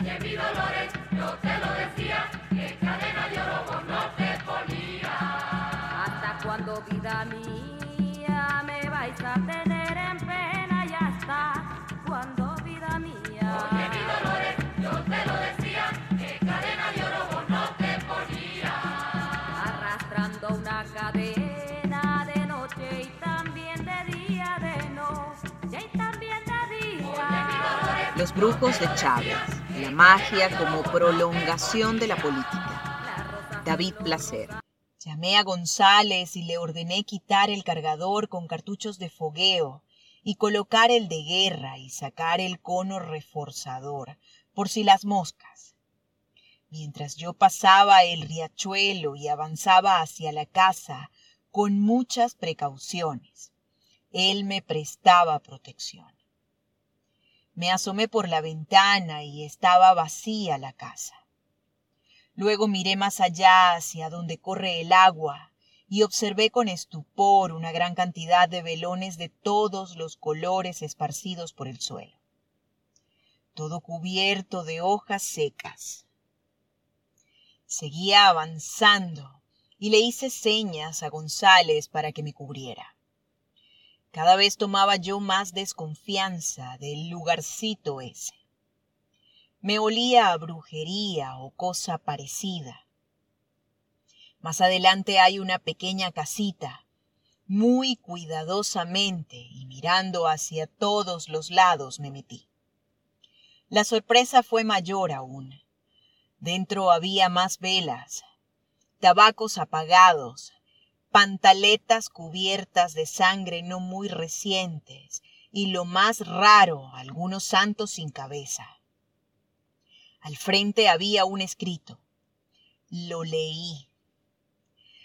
Oye, mi Dolores, yo te lo decía, que cadena de oro vos no te ponía. ¿Hasta cuando vida mía me vais a tener en pena? Y hasta cuando vida mía. Oye, mi Dolores, yo te lo decía, que cadena de oro vos no te ponía. arrastrando una cadena de noche y también de día, de noche y también de día. Los brujos de Chávez, la magia como prolongación de la política. David Placer. Llamé a González y le ordené quitar el cargador con cartuchos de fogueo y colocar el de guerra y sacar el cono reforzador, por si las moscas. Mientras yo pasaba el riachuelo y avanzaba hacia la casa con muchas precauciones, él me prestaba protección. Me asomé por la ventana y estaba vacía la casa. Luego miré más allá hacia donde corre el agua y observé con estupor una gran cantidad de velones de todos los colores esparcidos por el suelo, todo cubierto de hojas secas. Seguía avanzando y le hice señas a González para que me cubriera. Cada vez tomaba yo más desconfianza del lugarcito ese. Me olía a brujería o cosa parecida. Más adelante hay una pequeña casita, muy cuidadosamente y mirando hacia todos los lados me metí. La sorpresa fue mayor aún. Dentro había más velas, tabacos apagados, pantaletas cubiertas de sangre no muy recientes y lo más raro, algunos santos sin cabeza. Al frente había un escrito. Lo leí.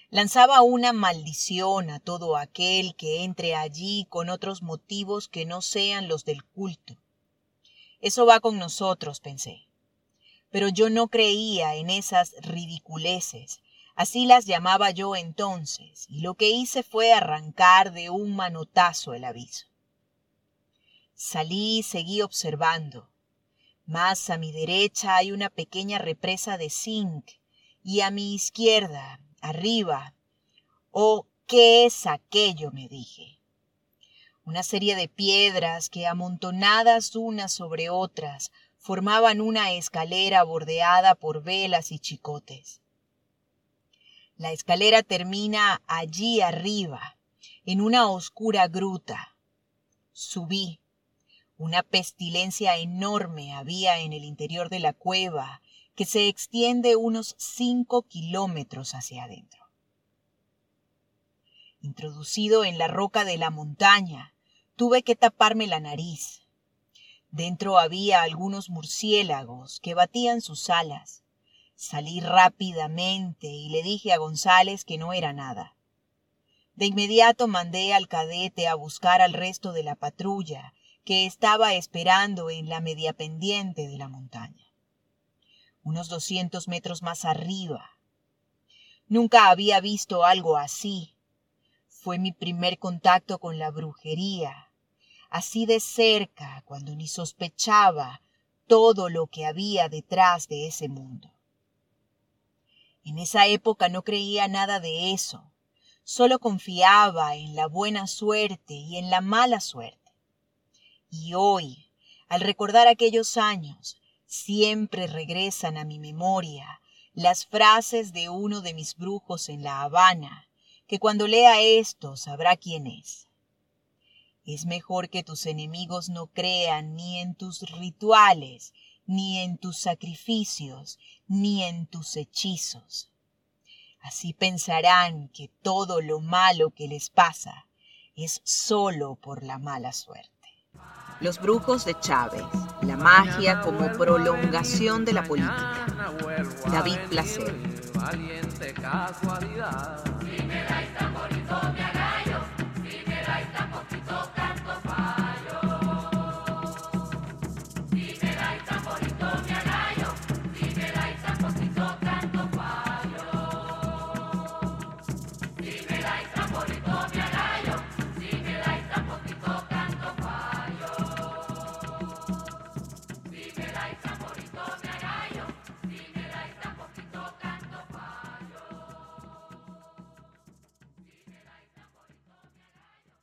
Lanzaba una maldición a todo aquel que entre allí con otros motivos que no sean los del culto. Eso va con nosotros, pensé. Pero yo no creía en esas ridiculeces, así las llamaba yo entonces, y lo que hice fue arrancar de un manotazo el aviso. Salí y seguí observando. Más a mi derecha hay una pequeña represa de zinc y a mi izquierda, arriba, oh, ¿qué es aquello? me dije. Una serie de piedras que amontonadas unas sobre otras formaban una escalera bordeada por velas y chicotes. La escalera termina allí arriba, en una oscura gruta. Subí. Una pestilencia enorme había en el interior de la cueva que se extiende unos cinco kilómetros hacia adentro. Introducido en la roca de la montaña, tuve que taparme la nariz. Dentro había algunos murciélagos que batían sus alas. Salí rápidamente y le dije a González que no era nada. De inmediato mandé al cadete a buscar al resto de la patrulla que estaba esperando en la media pendiente de la montaña. Unos doscientos metros más arriba. Nunca había visto algo así. Fue mi primer contacto con la brujería, así de cerca cuando ni sospechaba todo lo que había detrás de ese mundo. En esa época no creía nada de eso, solo confiaba en la buena suerte y en la mala suerte. Y hoy, al recordar aquellos años, siempre regresan a mi memoria las frases de uno de mis brujos en La Habana, que cuando lea esto sabrá quién es. Es mejor que tus enemigos no crean ni en tus rituales, ni en tus sacrificios, ni en tus hechizos. Así pensarán que todo lo malo que les pasa es solo por la mala suerte. Los brujos de Chávez, la magia como prolongación de la política. David Placer. Valiente casualidad.